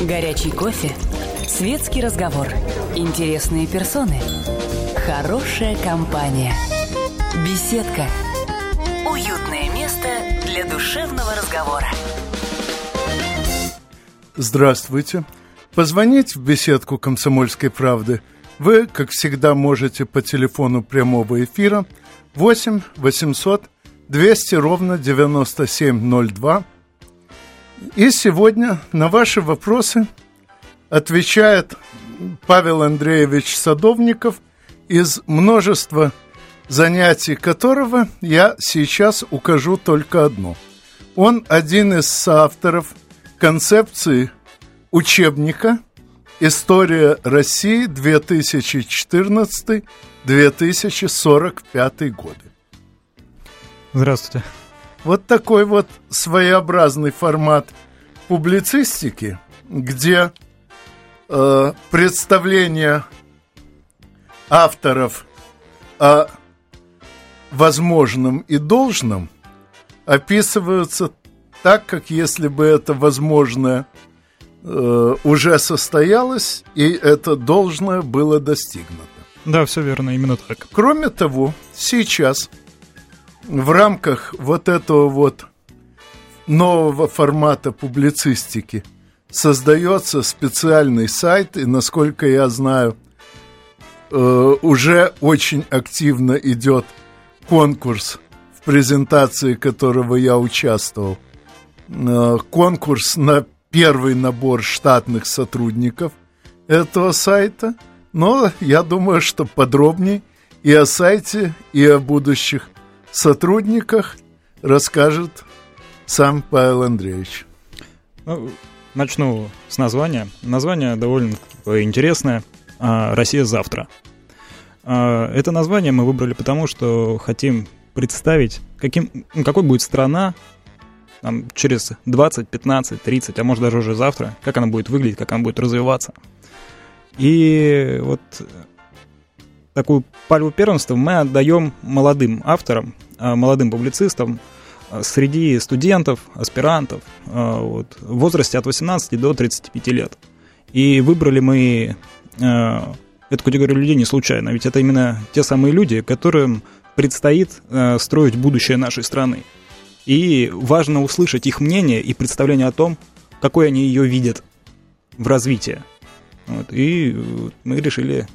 Горячий кофе, светский разговор, интересные персоны, хорошая компания, беседка, уютное место для душевного разговора. Здравствуйте. Позвонить в беседку «Комсомольской правды» вы, как всегда, можете по телефону прямого эфира 8 800 200 ровно 9702 и сегодня на ваши вопросы отвечает Павел Андреевич Садовников из множества занятий которого я сейчас укажу только одно. Он один из соавторов концепции учебника «История России 2014-2045 годы». Здравствуйте. Вот такой вот своеобразный формат публицистики, где э, представления авторов о возможном и должном описываются так, как если бы это возможное э, уже состоялось, и это должное было достигнуто. Да, все верно, именно так. Кроме того, сейчас в рамках вот этого вот нового формата публицистики создается специальный сайт, и, насколько я знаю, э, уже очень активно идет конкурс, в презентации которого я участвовал. Э, конкурс на первый набор штатных сотрудников этого сайта. Но я думаю, что подробней и о сайте, и о будущих сотрудниках расскажет сам Павел Андреевич. Ну, начну с названия. Название довольно интересное. А, «Россия завтра». А, это название мы выбрали потому, что хотим представить, каким, ну, какой будет страна там, через 20, 15, 30, а может даже уже завтра, как она будет выглядеть, как она будет развиваться. И вот такую пальму первенства мы отдаем молодым авторам, а, молодым публицистам а, среди студентов, аспирантов а, вот, в возрасте от 18 до 35 лет. И выбрали мы эту категорию людей не случайно, ведь это именно те самые люди, которым предстоит строить будущее нашей страны. И важно услышать их мнение и представление о том, какой они ее видят в развитии. Вот, и мы решили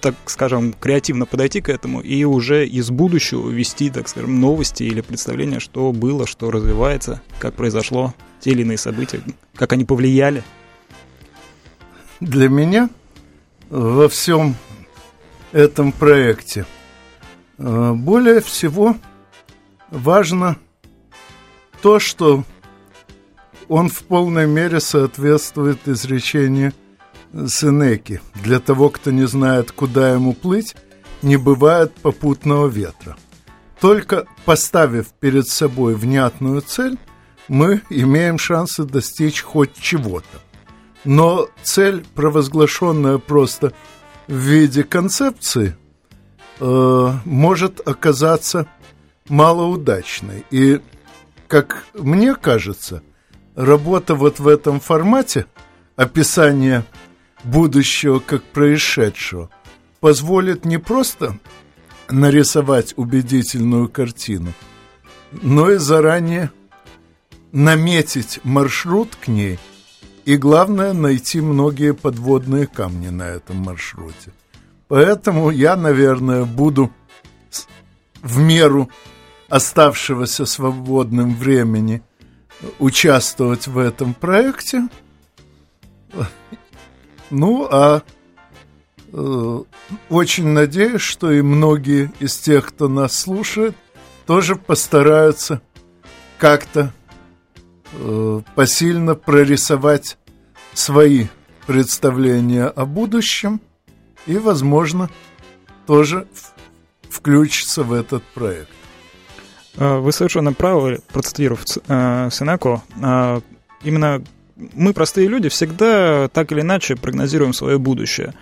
так скажем, креативно подойти к этому и уже из будущего вести, так скажем, новости или представления, что было, что развивается, как произошло, те или иные события, как они повлияли. Для меня во всем этом проекте э, более всего важно то, что он в полной мере соответствует изречению Сенеки. Для того, кто не знает, куда ему плыть, не бывает попутного ветра. Только поставив перед собой внятную цель, мы имеем шансы достичь хоть чего-то. Но цель, провозглашенная просто в виде концепции, э, может оказаться малоудачной. И, как мне кажется, работа вот в этом формате описания будущего как происшедшего, позволит не просто нарисовать убедительную картину, но и заранее наметить маршрут к ней и, главное, найти многие подводные камни на этом маршруте. Поэтому я, наверное, буду в меру оставшегося свободным времени участвовать в этом проекте ну, а э, очень надеюсь, что и многие из тех, кто нас слушает, тоже постараются как-то э, посильно прорисовать свои представления о будущем и, возможно, тоже включиться в этот проект. А, вы совершенно правы, процитировав э, Сенеко. А, именно мы, простые люди, всегда так или иначе прогнозируем свое будущее.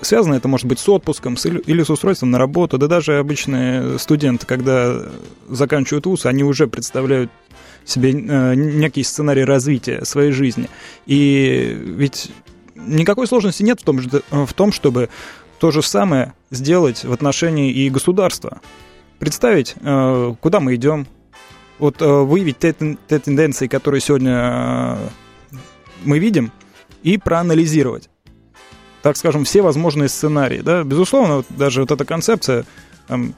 связано это может быть с отпуском с, или с устройством на работу, да даже обычные студенты, когда заканчивают вуз, они уже представляют себе э, некий сценарий развития своей жизни. И ведь никакой сложности нет в том, в том, чтобы то же самое сделать в отношении и государства. Представить, э, куда мы идем, вот э, выявить те, те тенденции, которые сегодня мы видим, и проанализировать так скажем, все возможные сценарии. Да? Безусловно, даже вот эта концепция, там,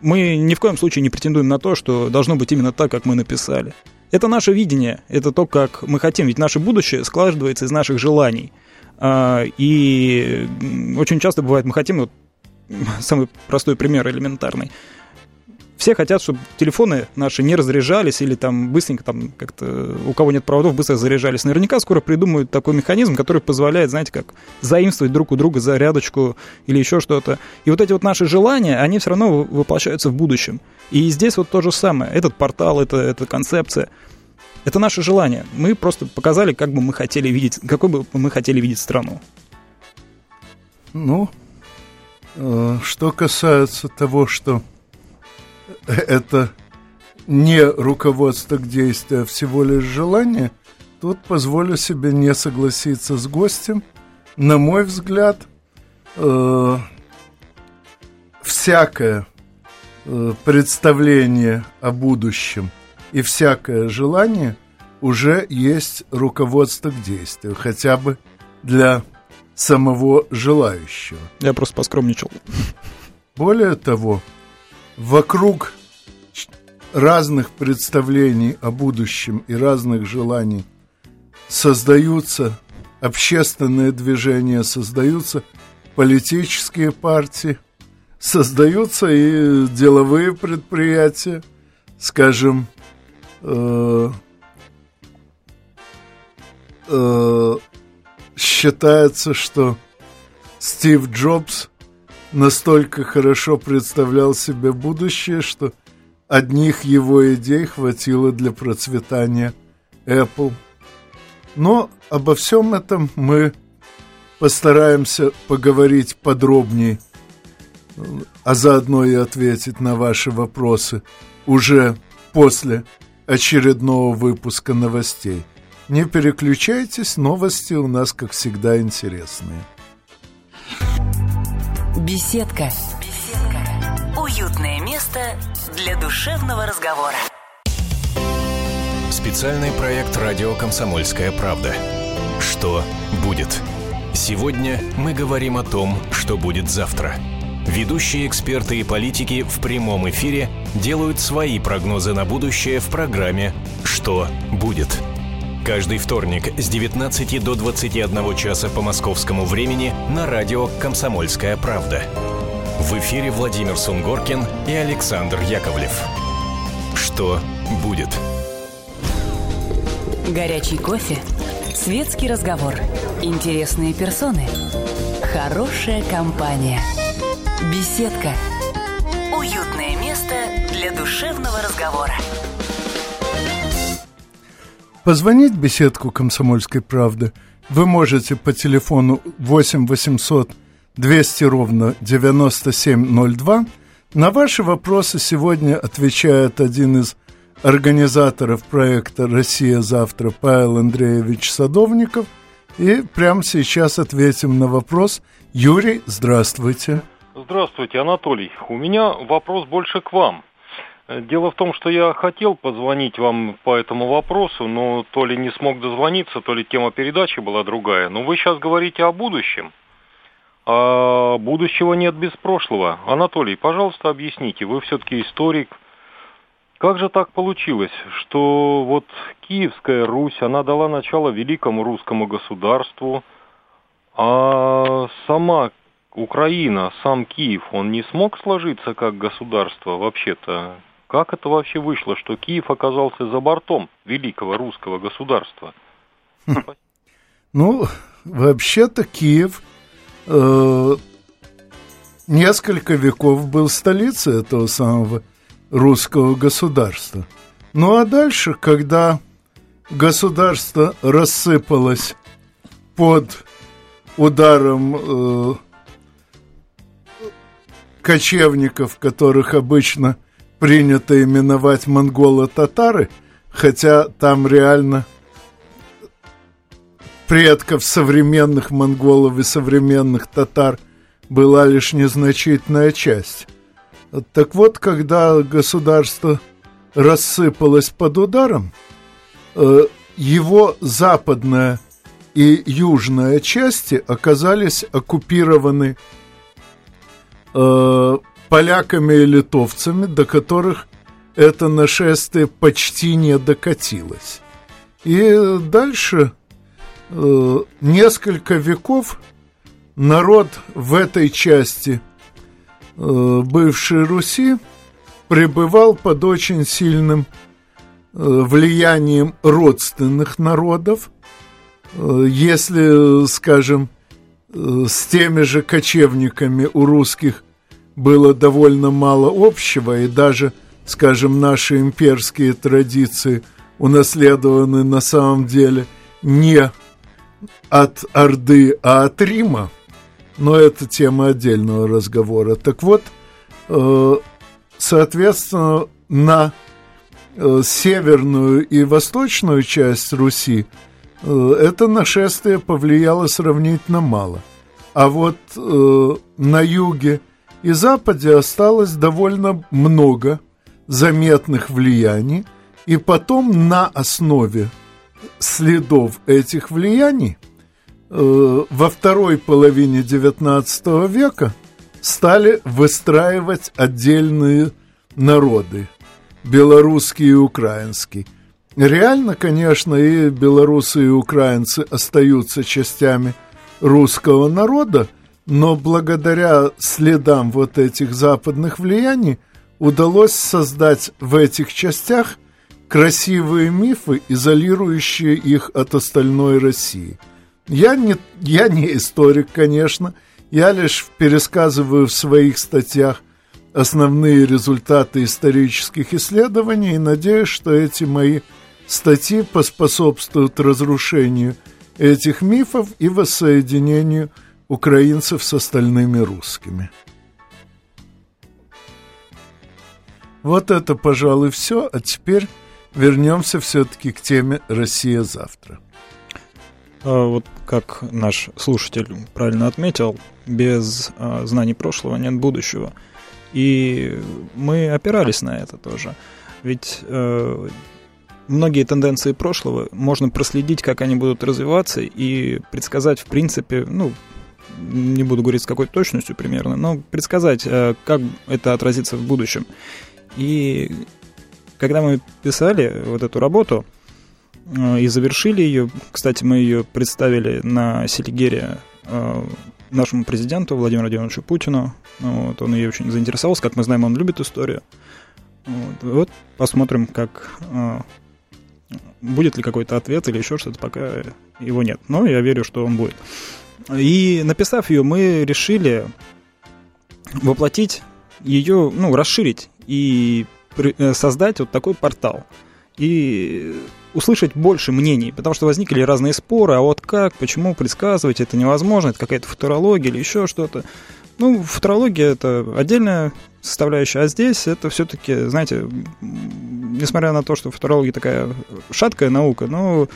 мы ни в коем случае не претендуем на то, что должно быть именно так, как мы написали. Это наше видение, это то, как мы хотим, ведь наше будущее складывается из наших желаний. А, и очень часто бывает, мы хотим, вот, самый простой пример элементарный, все хотят, чтобы телефоны наши не разряжались или там быстренько там как-то у кого нет проводов быстро заряжались. Наверняка скоро придумают такой механизм, который позволяет, знаете, как заимствовать друг у друга зарядочку или еще что-то. И вот эти вот наши желания, они все равно воплощаются в будущем. И здесь вот то же самое. Этот портал, это, эта концепция. Это наше желание. Мы просто показали, как бы мы хотели видеть, какой бы мы хотели видеть страну. Ну, э, что касается того, что это не руководство к действию, а всего лишь желание, тут позволю себе не согласиться с гостем. На мой взгляд, э, всякое э, представление о будущем и всякое желание уже есть руководство к действию, хотя бы для самого желающего. Я просто поскромничал. Более того, вокруг разных представлений о будущем и разных желаний создаются общественные движения, создаются политические партии, создаются и деловые предприятия, скажем, э, э, считается, что Стив Джобс настолько хорошо представлял себе будущее, что одних его идей хватило для процветания Apple. Но обо всем этом мы постараемся поговорить подробнее, а заодно и ответить на ваши вопросы уже после очередного выпуска новостей. Не переключайтесь, новости у нас, как всегда, интересные. Беседка. Беседка. Уютное место для душевного разговора. Специальный проект «Радио Комсомольская правда». Что будет? Сегодня мы говорим о том, что будет завтра. Ведущие эксперты и политики в прямом эфире делают свои прогнозы на будущее в программе «Что будет?». Каждый вторник с 19 до 21 часа по московскому времени на радио «Комсомольская правда». В эфире Владимир Сунгоркин и Александр Яковлев. Что будет? Горячий кофе, светский разговор, интересные персоны, хорошая компания, беседка, уютное место для душевного разговора. Позвонить в беседку «Комсомольской правды» вы можете по телефону 8 800 200 ровно 9702. На ваши вопросы сегодня отвечает один из организаторов проекта «Россия завтра» Павел Андреевич Садовников. И прямо сейчас ответим на вопрос. Юрий, здравствуйте. Здравствуйте, Анатолий. У меня вопрос больше к вам. Дело в том, что я хотел позвонить вам по этому вопросу, но то ли не смог дозвониться, то ли тема передачи была другая. Но вы сейчас говорите о будущем. А будущего нет без прошлого. Анатолий, пожалуйста, объясните, вы все-таки историк. Как же так получилось, что вот Киевская Русь, она дала начало великому русскому государству, а сама Украина, сам Киев, он не смог сложиться как государство вообще-то? Как это вообще вышло, что Киев оказался за бортом великого русского государства? Ну, вообще-то Киев э, несколько веков был столицей этого самого русского государства. Ну а дальше, когда государство рассыпалось под ударом э, кочевников, которых обычно принято именовать монголо-татары, хотя там реально предков современных монголов и современных татар была лишь незначительная часть. Так вот, когда государство рассыпалось под ударом, э, его западная и южная части оказались оккупированы э, поляками и литовцами, до которых это нашествие почти не докатилось. И дальше э, несколько веков народ в этой части э, бывшей Руси пребывал под очень сильным э, влиянием родственных народов. Э, если, скажем, э, с теми же кочевниками у русских было довольно мало общего, и даже, скажем, наши имперские традиции унаследованы на самом деле не от Орды, а от Рима, но это тема отдельного разговора. Так вот, э, соответственно, на э, северную и восточную часть Руси э, это нашествие повлияло сравнительно мало. А вот на юге и западе осталось довольно много заметных влияний, и потом на основе следов этих влияний э, во второй половине XIX века стали выстраивать отдельные народы, белорусский и украинский. Реально, конечно, и белорусы, и украинцы остаются частями русского народа, но благодаря следам вот этих западных влияний удалось создать в этих частях – красивые мифы, изолирующие их от остальной России. Я не, я не историк, конечно, я лишь пересказываю в своих статьях основные результаты исторических исследований и надеюсь, что эти мои статьи поспособствуют разрушению этих мифов и воссоединению украинцев с остальными русскими. Вот это, пожалуй, все. А теперь вернемся все-таки к теме «Россия завтра». А вот как наш слушатель правильно отметил, без а, знаний прошлого нет будущего. И мы опирались на это тоже. Ведь э, многие тенденции прошлого можно проследить, как они будут развиваться, и предсказать, в принципе, ну, не буду говорить с какой точностью примерно, но предсказать, э, как это отразится в будущем. И когда мы писали вот эту работу э, и завершили ее, кстати, мы ее представили на Селигере э, нашему президенту Владимиру Владимировичу Путину. Вот, он ее очень заинтересовался. Как мы знаем, он любит историю. Вот, вот посмотрим, как будет ли какой-то ответ или еще что-то, пока его нет. Но я верю, что он будет. И написав ее, мы решили воплотить ее, ну, расширить и Э, создать вот такой портал и услышать больше мнений, потому что возникли разные споры, а вот как, почему предсказывать это невозможно, это какая-то футурология или еще что-то. Ну, футурология это отдельная составляющая, а здесь это все-таки, знаете, несмотря на то, что футурология такая шаткая наука, но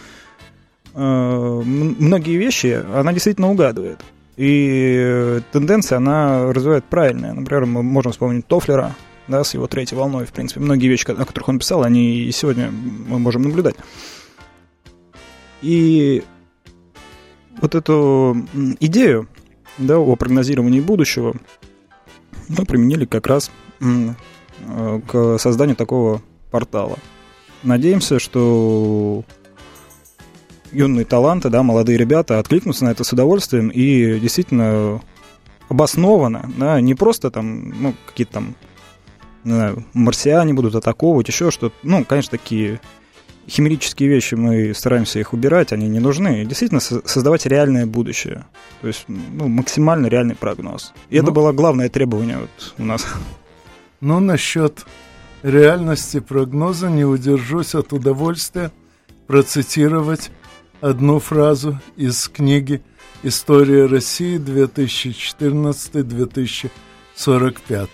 многие вещи она действительно угадывает. И тенденция, она развивает правильная. Например, мы можем вспомнить Тофлера, да, с его третьей волной, в принципе, многие вещи, о которых он писал, они и сегодня мы можем наблюдать. И вот эту идею да, о прогнозировании будущего мы применили как раз э, к созданию такого портала. Надеемся, что юные таланты, да, молодые ребята откликнутся на это с удовольствием и действительно обоснованно, да, не просто там, ну, какие-то там не знаю, марсиане будут атаковывать, еще что-то. Ну, конечно, такие химерические вещи, мы стараемся их убирать, они не нужны. действительно, создавать реальное будущее. То есть, ну, максимально реальный прогноз. И ну, это было главное требование вот у нас. Ну, насчет реальности прогноза не удержусь от удовольствия процитировать одну фразу из книги «История России 2014-2015 45.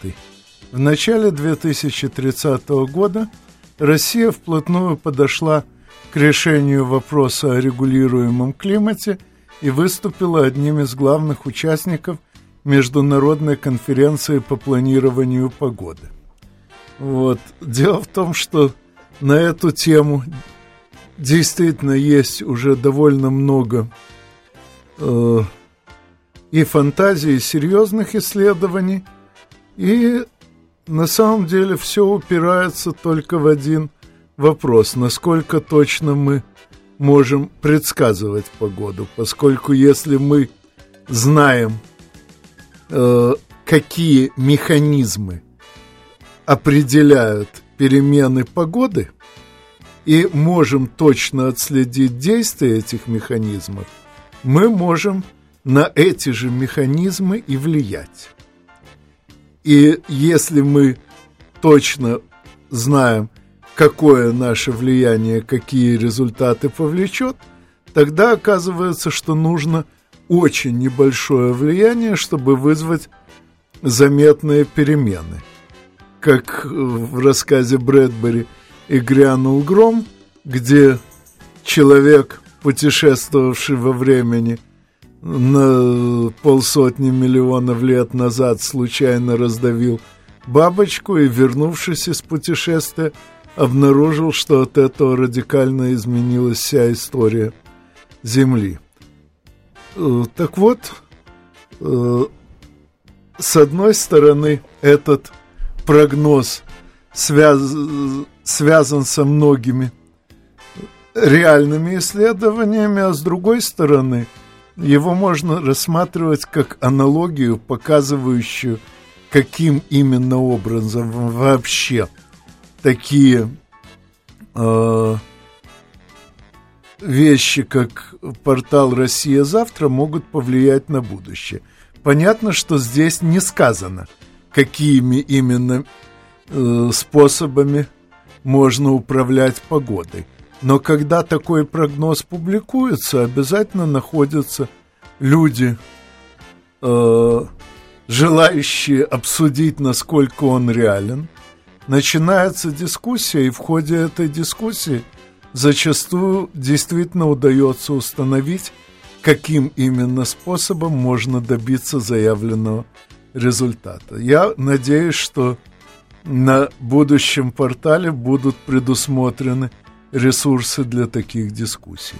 В начале 2030 года Россия вплотную подошла к решению вопроса о регулируемом климате и выступила одним из главных участников Международной конференции по планированию погоды. Вот. Дело в том, что на эту тему действительно есть уже довольно много э, и фантазии, и серьезных исследований, и на самом деле все упирается только в один вопрос, насколько точно мы можем предсказывать погоду, поскольку если мы знаем, э, какие механизмы определяют перемены погоды, и можем точно отследить действия этих механизмов, мы можем на эти же механизмы и влиять. И если мы точно знаем, какое наше влияние, какие результаты повлечет, тогда оказывается, что нужно очень небольшое влияние, чтобы вызвать заметные перемены. Как в рассказе Брэдбери «И грянул гром», где человек, путешествовавший во времени на полсотни миллионов лет назад, случайно раздавил бабочку и, вернувшись из путешествия, обнаружил, что от этого радикально изменилась вся история Земли. Э, так вот, э, с одной стороны, этот прогноз связ... связан со многими реальными исследованиями, а с другой стороны, его можно рассматривать как аналогию, показывающую, каким именно образом вообще такие э, вещи, как портал «Россия завтра» могут повлиять на будущее. Понятно, что здесь не сказано, какими именно э, способами можно управлять погодой. Но когда такой прогноз публикуется, обязательно находятся люди, э, желающие обсудить, насколько он реален – начинается дискуссия, и в ходе этой дискуссии зачастую действительно удается установить, каким именно способом можно добиться заявленного результата. Я надеюсь, что на будущем портале будут предусмотрены ресурсы для таких дискуссий.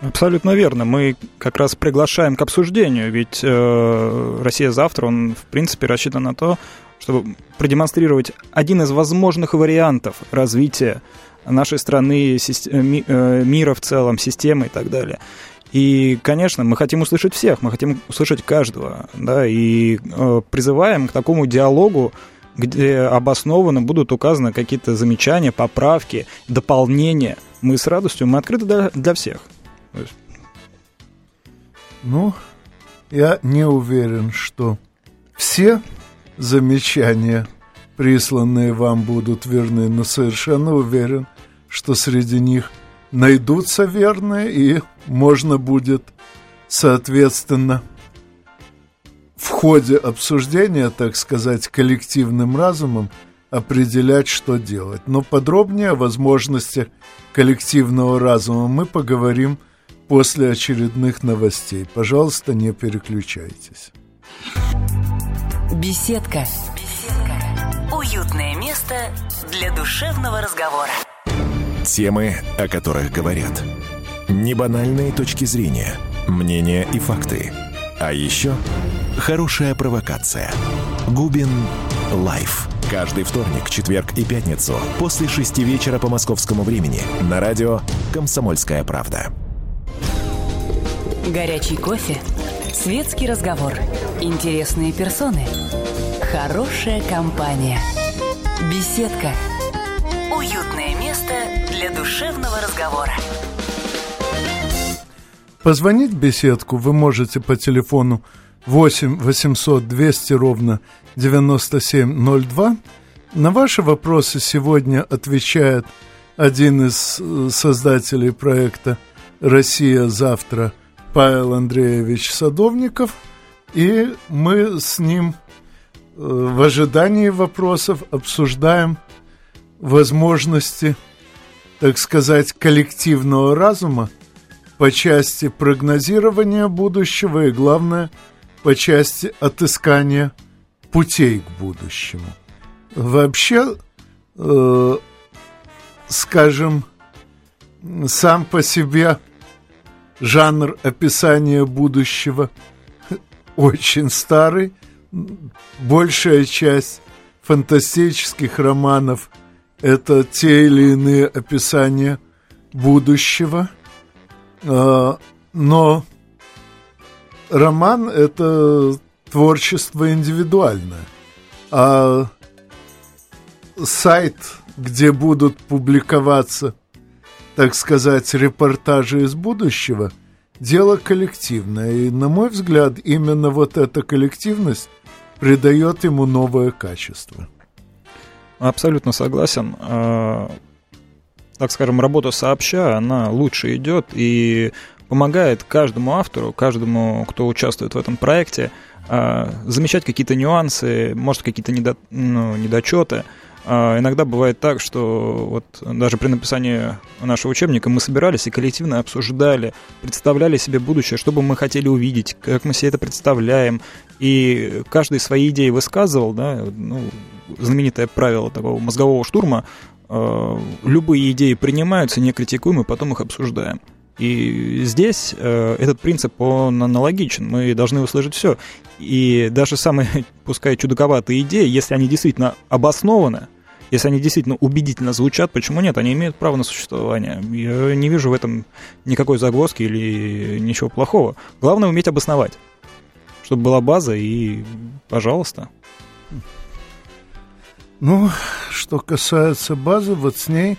Абсолютно верно. Мы как раз приглашаем к обсуждению, ведь э, Россия завтра, он в принципе рассчитан на то, чтобы продемонстрировать один из возможных вариантов развития нашей страны, э, э, мира в целом, системы и так далее. И, конечно, мы хотим услышать всех, мы хотим услышать каждого, да, и э, призываем к такому диалогу, где обоснованно будут указаны какие-то замечания, поправки, дополнения. Мы с радостью, мы открыты для, для всех. Ну, я не уверен, что все замечания, присланные вам, будут верны, но совершенно уверен, что среди них найдутся верные, и можно будет, соответственно, в ходе обсуждения, так сказать, коллективным разумом определять, что делать. Но подробнее о возможностях коллективного разума мы поговорим после очередных новостей. Пожалуйста, не переключайтесь. Беседка. Беседка. Уютное место для душевного разговора. Темы, о которых говорят. Небанальные точки зрения, мнения и факты. А еще хорошая провокация. Губин Live. Каждый вторник, четверг и пятницу после шести вечера по московскому времени на радио «Комсомольская правда». Горячий кофе Светский разговор. Интересные персоны. Хорошая компания. Беседка. Уютное место для душевного разговора. Позвонить в беседку вы можете по телефону 8 800 200 ровно 9702. На ваши вопросы сегодня отвечает один из э, создателей проекта «Россия завтра» Павел Андреевич Садовников, и мы с ним в ожидании вопросов обсуждаем возможности, так сказать, коллективного разума по части прогнозирования будущего и, главное, по части отыскания путей к будущему. Вообще, э, скажем, сам по себе жанр описания будущего очень старый. Большая часть фантастических романов – это те или иные описания будущего. А, но роман – это творчество индивидуальное. А сайт, где будут публиковаться, так сказать, репортажи из будущего, дело коллективное. И, на мой взгляд, именно вот эта коллективность придает ему новое качество. Абсолютно согласен. А, так скажем, работа сообща, она лучше идет и помогает каждому автору, каждому, кто участвует в этом проекте, а, замечать какие-то нюансы, может, какие-то недо, ну, недочеты. А, иногда бывает так, что вот даже при написании нашего учебника мы собирались и коллективно обсуждали, представляли себе будущее, что бы мы хотели увидеть, как мы себе это представляем, и каждый свои идеи высказывал, да, ну, знаменитое правило такого мозгового штурма, э, любые идеи принимаются, не критикуем, и потом их обсуждаем. И здесь э, этот принцип, он аналогичен. Мы должны услышать все. И даже самые, пускай чудаковатые идеи, если они действительно обоснованы, если они действительно убедительно звучат, почему нет? Они имеют право на существование. Я не вижу в этом никакой загвоздки или ничего плохого. Главное уметь обосновать, чтобы была база и, пожалуйста. Ну, что касается базы, вот с ней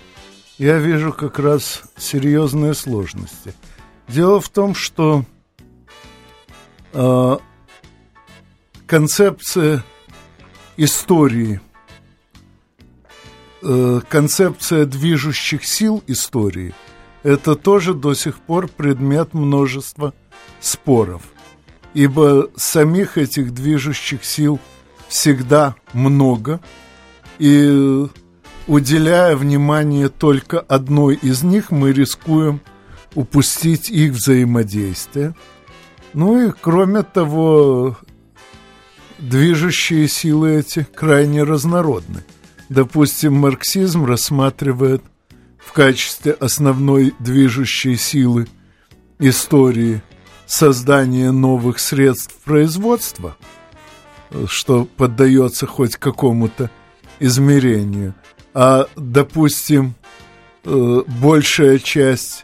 я вижу как раз серьезные сложности. Дело в том, что э, концепция истории, э, концепция движущих сил истории, это тоже до сих пор предмет множества споров. Ибо самих этих движущих сил всегда много, и уделяя внимание только одной из них, мы рискуем упустить их взаимодействие. Ну и кроме того, движущие силы эти крайне разнородны. Допустим, марксизм рассматривает в качестве основной движущей силы истории создание новых средств производства, что поддается хоть какому-то измерению – а, допустим, э, большая часть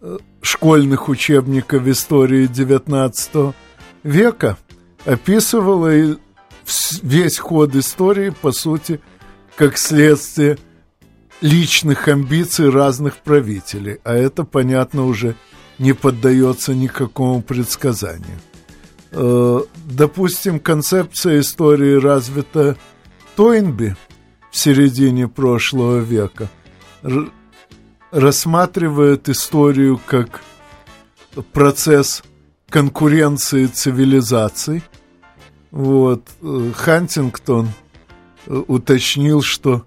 э, школьных учебников истории XIX века описывала весь ход истории, по сути, как следствие личных амбиций разных правителей, а это, понятно, уже не поддается никакому предсказанию. Э, допустим, концепция истории развита Тойнби – в середине прошлого века, рассматривает историю как процесс конкуренции цивилизаций. Вот. Э, Хантингтон э, уточнил, что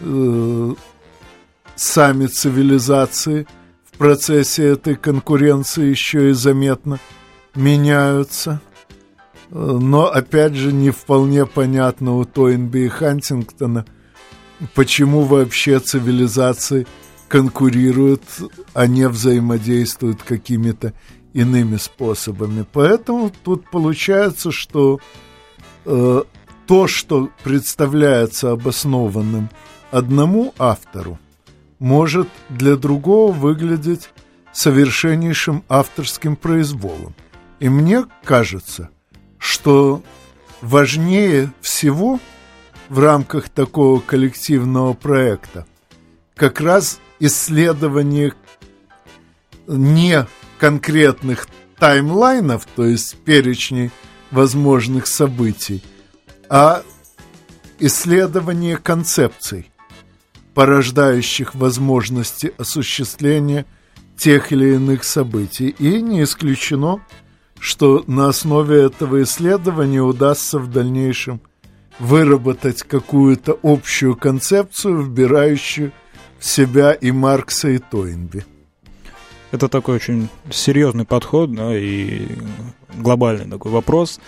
э, сами цивилизации в процессе этой конкуренции еще и заметно меняются – но, опять же, не вполне понятно у Тойнби и Хантингтона, почему вообще цивилизации конкурируют, а не взаимодействуют какими-то иными способами. Поэтому тут получается, что э, то, что представляется обоснованным одному автору, может для другого выглядеть совершеннейшим авторским произволом. И мне кажется, что важнее всего в рамках такого коллективного проекта как раз исследование не конкретных таймлайнов, то есть перечней возможных событий, а исследование концепций, порождающих возможности осуществления тех или иных событий. И не исключено, что на основе этого исследования удастся в дальнейшем выработать какую-то общую концепцию, вбирающую в себя и Маркса, и Тойнби. Это такой очень серьезный подход да, и глобальный такой вопрос.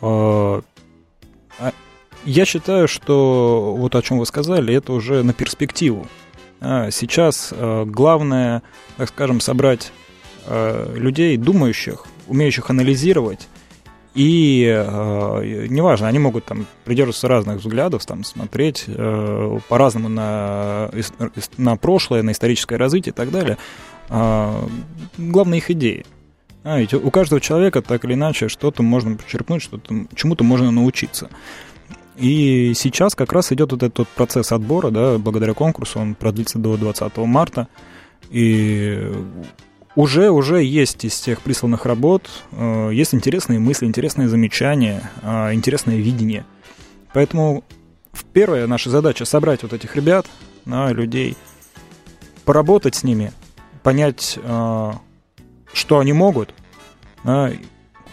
А, а, я считаю, что вот о чем вы сказали, это уже на перспективу. А, сейчас главное, так скажем, собрать людей, думающих, умеющих анализировать, и э, неважно, они могут там придерживаться разных взглядов, там смотреть э, по-разному на, на прошлое, на историческое развитие и так далее. Э, главное их идеи. А, ведь у каждого человека так или иначе что-то можно почерпнуть, что-то, чему-то можно научиться. И сейчас как раз идет вот этот процесс отбора, да, благодаря конкурсу, он продлится до 20 марта. И уже, уже есть из тех присланных работ, э, есть интересные мысли, интересные замечания, э, интересное видение. Поэтому первая наша задача собрать вот этих ребят, да, людей, поработать с ними, понять, э, что они могут, да,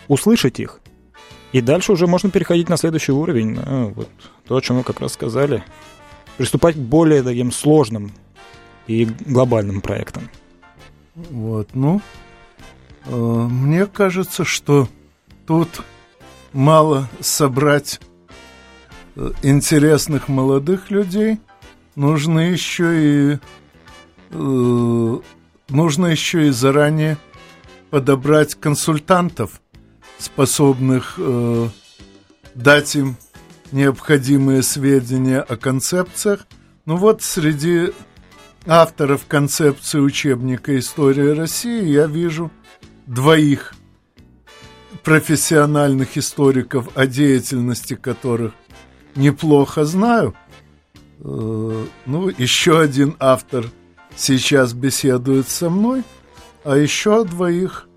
услышать их, и дальше уже можно переходить на следующий уровень. Да, вот то, о чем вы как раз сказали. Приступать к более таким сложным и глобальным проектам. Вот, ну, э, мне кажется, что тут мало собрать э, интересных молодых людей, нужно еще и э, нужно еще и заранее подобрать консультантов, способных э, дать им необходимые сведения о концепциях. Ну вот среди авторов концепции учебника «История России» я вижу двоих профессиональных историков, о деятельности которых неплохо знаю. Э, ну, еще один автор сейчас беседует со мной, а еще двоих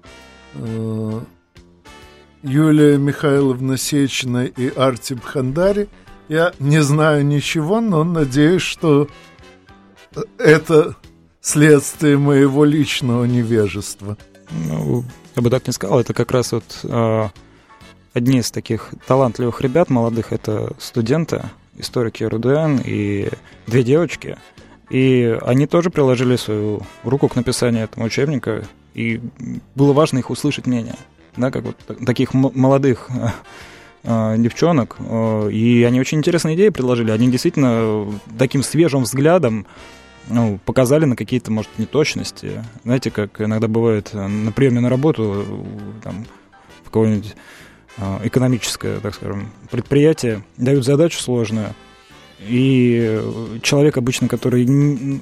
э, Юлия Михайловна Сечина и Арти Бхандари. Я не знаю ничего, но надеюсь, что это следствие моего личного невежества. Ну, я бы так не сказал, это как раз вот э, одни из таких талантливых ребят молодых, это студенты, историки РУДН и две девочки. И они тоже приложили свою руку к написанию этого учебника, и было важно их услышать мнение, да, как вот таких молодых э, девчонок, э, и они очень интересные идеи предложили, они действительно таким свежим взглядом ну, показали на какие-то, может, неточности. Знаете, как иногда бывает э, на приеме на работу там, в какое-нибудь э, экономическое, так скажем, предприятие, дают задачу сложную, и человек обычно, который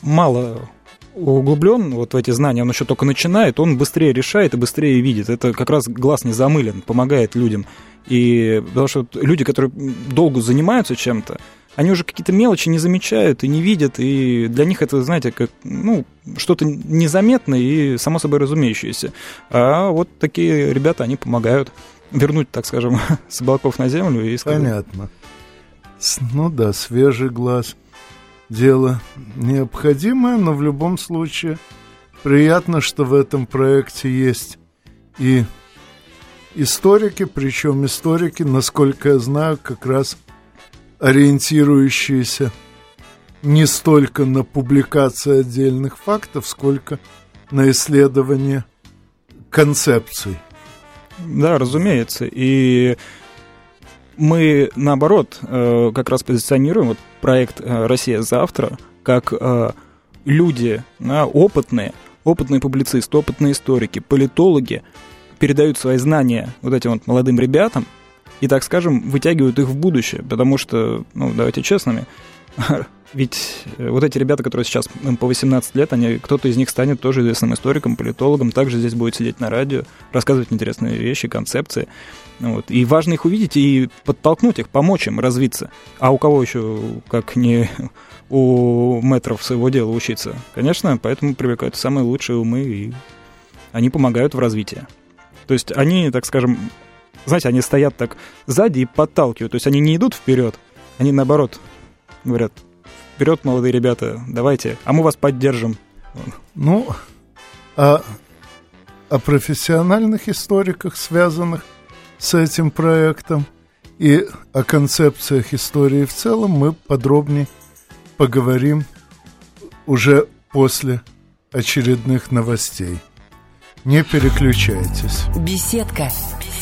мало углублен вот в эти знания, он еще только начинает, он быстрее решает и быстрее видит. Это как раз глаз не замылен, помогает людям. И потому что люди, которые долго занимаются чем-то, они уже какие-то мелочи не замечают и не видят, и для них это, знаете, как, ну, что-то незаметное и само собой разумеющееся. А вот такие ребята, они помогают вернуть, так скажем, с на землю и сказать... Понятно. Ну да, свежий глаз. Дело необходимое, но в любом случае приятно, что в этом проекте есть и историки, причем историки, насколько я знаю, как раз ориентирующиеся не столько на публикацию отдельных фактов, сколько на исследование концепций. Да, разумеется. И мы, наоборот, э, как раз позиционируем вот проект э, «Россия завтра» как э, люди опытные, опытные публицисты, опытные историки, политологи передают свои знания вот этим вот молодым ребятам, и, так скажем, вытягивают их в будущее, потому что, ну, давайте честными, ведь э, вот эти ребята, которые сейчас им по 18 лет, они, кто-то из них станет тоже известным историком, политологом, также здесь будет сидеть на радио, рассказывать интересные вещи, концепции. Вот. И важно их увидеть и подтолкнуть их, помочь им развиться. А у кого еще, как не у метров своего дела учиться? Конечно, поэтому привлекают самые лучшие умы, и они помогают в развитии. То есть они, так скажем, знаете, они стоят так сзади и подталкивают. То есть они не идут вперед, они наоборот говорят, вперед, молодые ребята, давайте, а мы вас поддержим. Ну, а о профессиональных историках, связанных с этим проектом, И о концепциях истории в целом мы подробнее поговорим уже после очередных новостей. Не переключайтесь. Беседка. Беседка.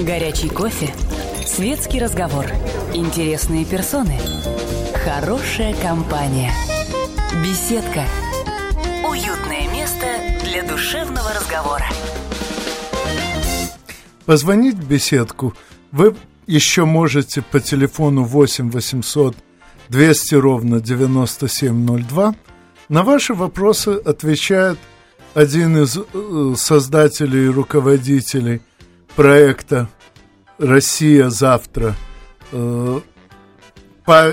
Горячий кофе, светский разговор, интересные персоны, хорошая компания, беседка, уютное место для душевного разговора. Позвонить в беседку вы еще можете по телефону 8 800 200 ровно 9702. На ваши вопросы отвечает один из э, создателей и руководителей проекта «Россия завтра». Э,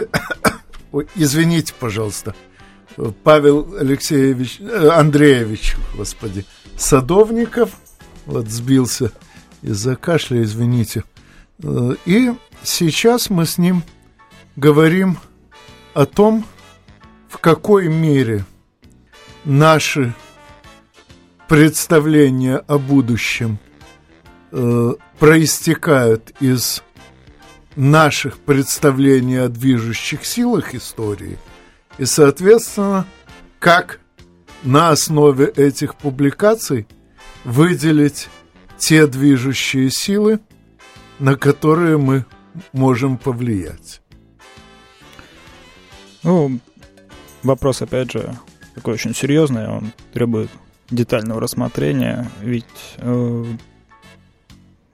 Извините, пожалуйста. Павел Алексеевич, э, Андреевич, господи, Садовников, вот сбился из-за кашля, извините. Э, И сейчас мы с ним говорим о том, в какой мере наши представления о будущем э, проистекают из наших представлений о движущих силах истории, и, соответственно, как на основе этих публикаций выделить те движущие силы, на которые мы можем повлиять. Ну, вопрос, опять же, такой очень серьезный, он требует детального рассмотрения, ведь э,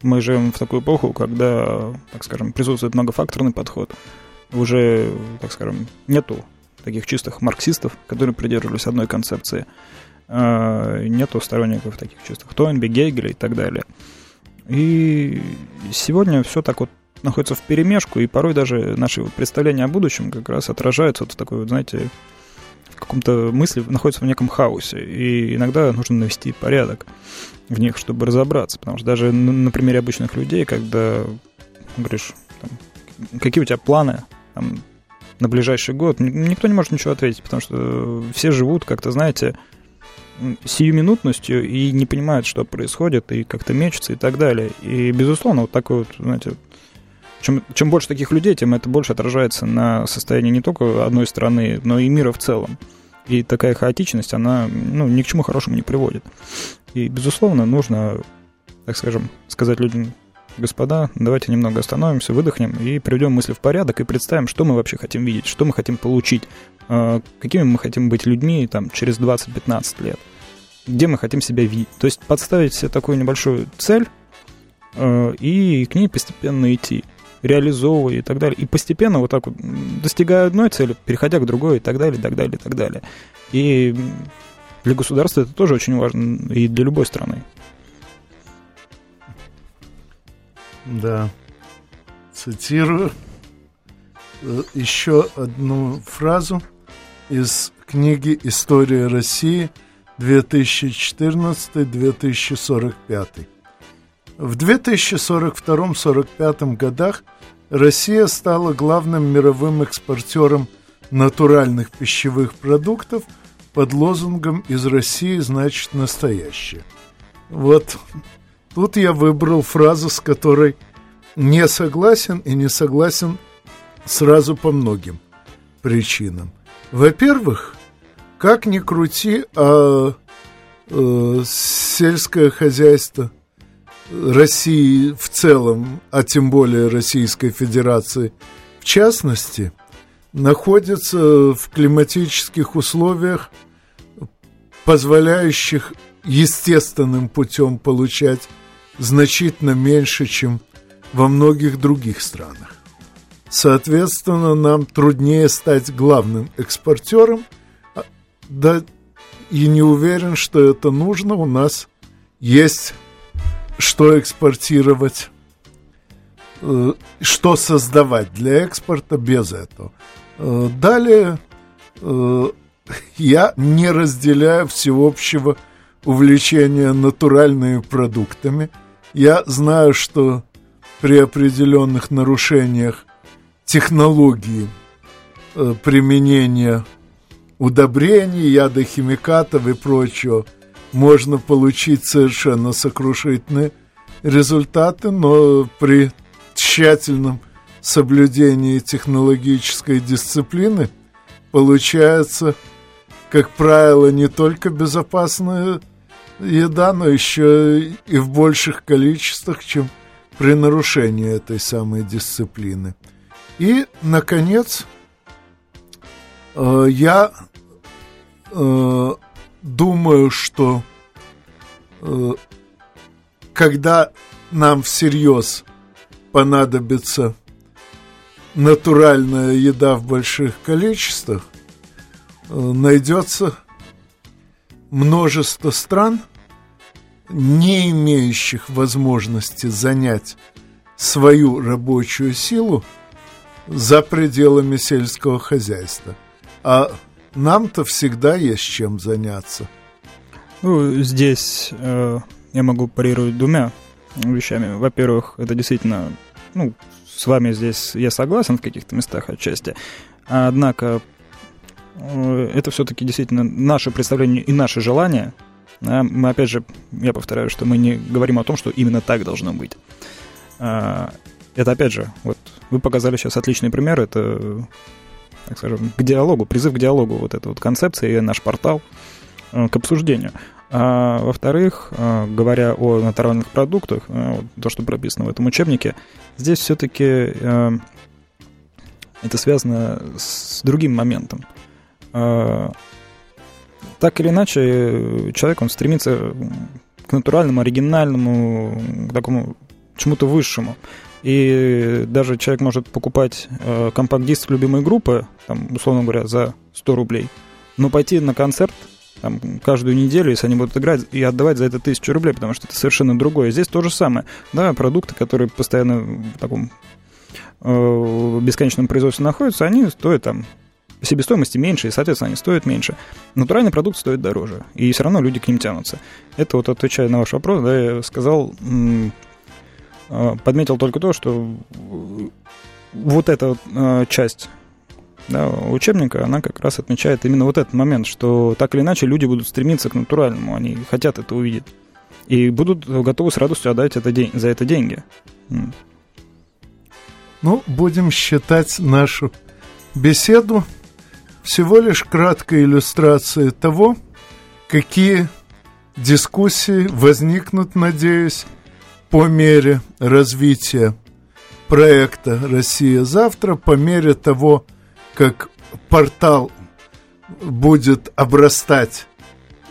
мы живем в такую эпоху, когда, так скажем, присутствует многофакторный подход. Уже, так скажем, нету таких чистых марксистов, которые придерживались одной концепции. Э, нету сторонников таких чистых Тойнби, Гегеля и так далее. И сегодня все так вот находится в перемешку, и порой даже наши вот представления о будущем как раз отражаются вот в такой вот, знаете, каком-то мысли находятся в неком хаосе. И иногда нужно навести порядок в них, чтобы разобраться. Потому что даже на, на примере обычных людей, когда говоришь, там, какие у тебя планы там, на ближайший год, никто не может ничего ответить, потому что все живут как-то, знаете, сиюминутностью и не понимают, что происходит, и как-то мечутся и так далее. И, безусловно, вот такой вот, знаете, чем, чем больше таких людей, тем это больше отражается на состоянии не только одной страны, но и мира в целом. И такая хаотичность, она ну, ни к чему хорошему не приводит. И, безусловно, нужно, так скажем, сказать людям, господа, давайте немного остановимся, выдохнем и приведем мысли в порядок и представим, что мы вообще хотим видеть, что мы хотим получить, э, какими мы хотим быть людьми там, через 20-15 лет, где мы хотим себя видеть. То есть подставить себе такую небольшую цель э, и к ней постепенно идти реализовывая и так далее. И постепенно вот так вот, достигая одной цели, переходя к другой и так далее, и так далее, и так далее. И для государства это тоже очень важно, и для любой страны. Да. Цитирую э, еще одну фразу из книги «История России 2014-2045». В 2042-45 годах Россия стала главным мировым экспортером натуральных пищевых продуктов под лозунгом «Из России значит настоящее». Вот тут я выбрал фразу, с которой не согласен и не согласен сразу по многим причинам. Во-первых, как ни крути, а э, сельское хозяйство России в целом, а тем более Российской Федерации в частности, находится в климатических условиях, позволяющих естественным путем получать значительно меньше, чем во многих других странах. Соответственно, нам труднее стать главным экспортером, а, да и не уверен, что это нужно. У нас есть что экспортировать э, что создавать для экспорта без этого. Э, далее э, я не разделяю всеобщего увлечения натуральными продуктами. Я знаю, что при определенных нарушениях технологии применения удобрений, ядохимикатов и прочего можно получить совершенно сокрушительные результаты, но при тщательном соблюдении технологической дисциплины получается, как правило, не только безопасная еда, но еще и в больших количествах, чем при нарушении этой самой дисциплины. И, наконец, э, я э, думаю, что э, когда нам всерьез понадобится натуральная еда в больших количествах, найдется множество стран, не имеющих возможности занять свою рабочую силу за пределами сельского хозяйства. А нам-то всегда есть чем заняться. Ну, здесь э, я могу парировать двумя вещами. Во-первых, это действительно, ну, с вами здесь я согласен в каких-то местах отчасти. Однако э, это все-таки действительно наше представление и наше желание. А мы, опять же, я повторяю, что мы не говорим о том, что именно так должно быть. А, это, опять же, вот вы показали сейчас отличный пример. Это, так скажем, к диалогу, призыв к диалогу вот эта вот концепция и наш портал э, к обсуждению. А, во-вторых, э, говоря о натуральных продуктах, э, то, что прописано в этом учебнике, здесь все-таки это связано с другим моментом. Так или иначе, человек, он стремится к натуральному, оригинальному, к такому чему-то высшему. И даже человек может покупать э, компакт-диск любимой группы, там, условно говоря, за 100 рублей, но пойти на концерт там, каждую неделю, если они будут играть, и отдавать за это тысячу рублей, потому что это совершенно другое. Здесь то же самое. Да, продукты, которые постоянно в таком э, бесконечном производстве находятся, они стоят там себестоимости меньше, и, соответственно, они стоят меньше. Натуральный продукт стоит дороже, и все равно люди к ним тянутся. Это вот отвечая на ваш вопрос, да, я сказал, подметил только то, что вот эта а, часть да, учебника, она как раз отмечает именно вот этот момент, что так или иначе люди будут стремиться к натуральному, они хотят это увидеть. И будут готовы с радостью отдать это день, за это деньги. Ну, будем считать нашу беседу всего лишь краткой иллюстрацией того, какие дискуссии возникнут, надеюсь, по мере развития проекта «Россия завтра», по мере того, как портал будет обрастать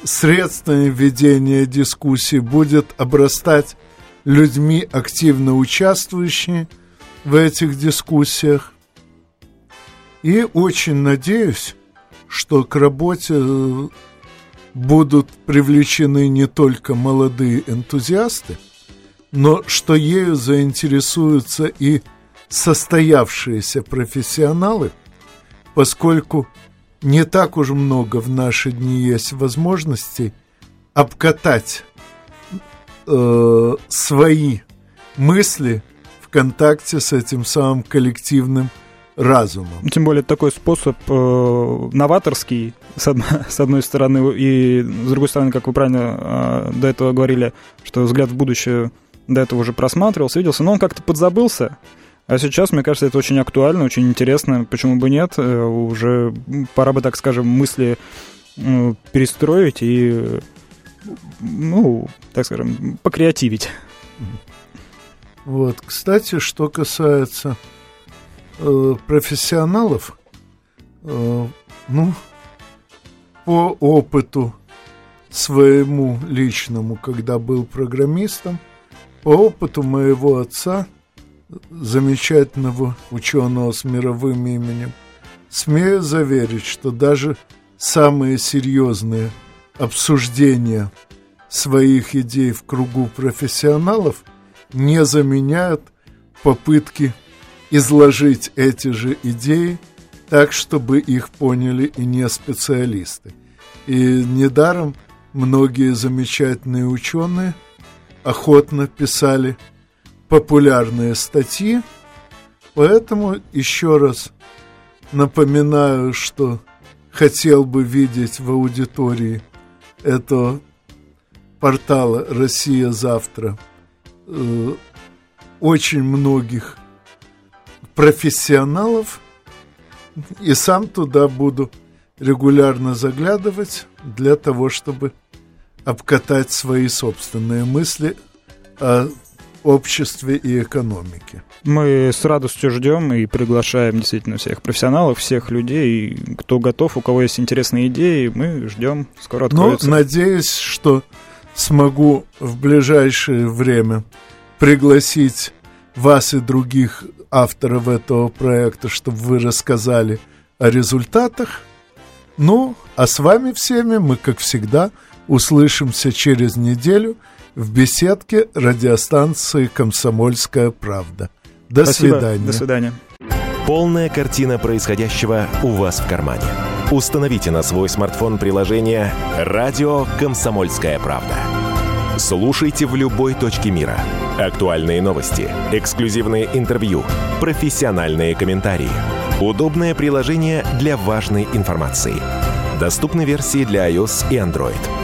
средствами ведения дискуссий, будет обрастать людьми, активно участвующими в этих дискуссиях. И очень надеюсь, что к работе будут привлечены не только молодые энтузиасты, но что ею заинтересуются и состоявшиеся профессионалы, поскольку не так уж много в наши дни есть возможностей обкатать э, свои мысли в контакте с этим самым коллективным разумом. Тем более такой способ э, новаторский, с, од- с одной стороны, и с другой стороны, как вы правильно э, до этого говорили, что взгляд в будущее до этого уже просматривался, виделся, но он как-то подзабылся. А сейчас, мне кажется, это очень актуально, очень интересно. Почему бы нет? Э, уже пора бы, так скажем, мысли э, перестроить и, ну, так скажем, покреативить. Вот, кстати, что касается э, профессионалов, э, ну, по опыту своему личному, когда был программистом, по опыту моего отца, замечательного ученого с мировым именем, смею заверить, что даже самые серьезные обсуждения своих идей в кругу профессионалов не заменяют попытки изложить эти же идеи так, чтобы их поняли и не специалисты. И недаром многие замечательные ученые охотно писали популярные статьи, поэтому еще раз напоминаю, что хотел бы видеть в аудитории этого портала «Россия завтра» э, очень многих профессионалов, и сам туда буду регулярно заглядывать для того, чтобы обкатать свои собственные мысли о обществе и экономике. Мы с радостью ждем и приглашаем действительно всех профессионалов, всех людей, кто готов, у кого есть интересные идеи, мы ждем, скоро ну, откроется. Ну, надеюсь, что смогу в ближайшее время пригласить вас и других авторов этого проекта, чтобы вы рассказали о результатах. Ну, а с вами всеми мы, как всегда, услышимся через неделю в беседке радиостанции «Комсомольская правда». До Спасибо. свидания. До свидания. Полная картина происходящего у вас в кармане. Установите на свой смартфон приложение «Радио Комсомольская правда». Слушайте в любой точке мира. Актуальные новости, эксклюзивные интервью, профессиональные комментарии. Удобное приложение для важной информации. Доступны версии для iOS и Android.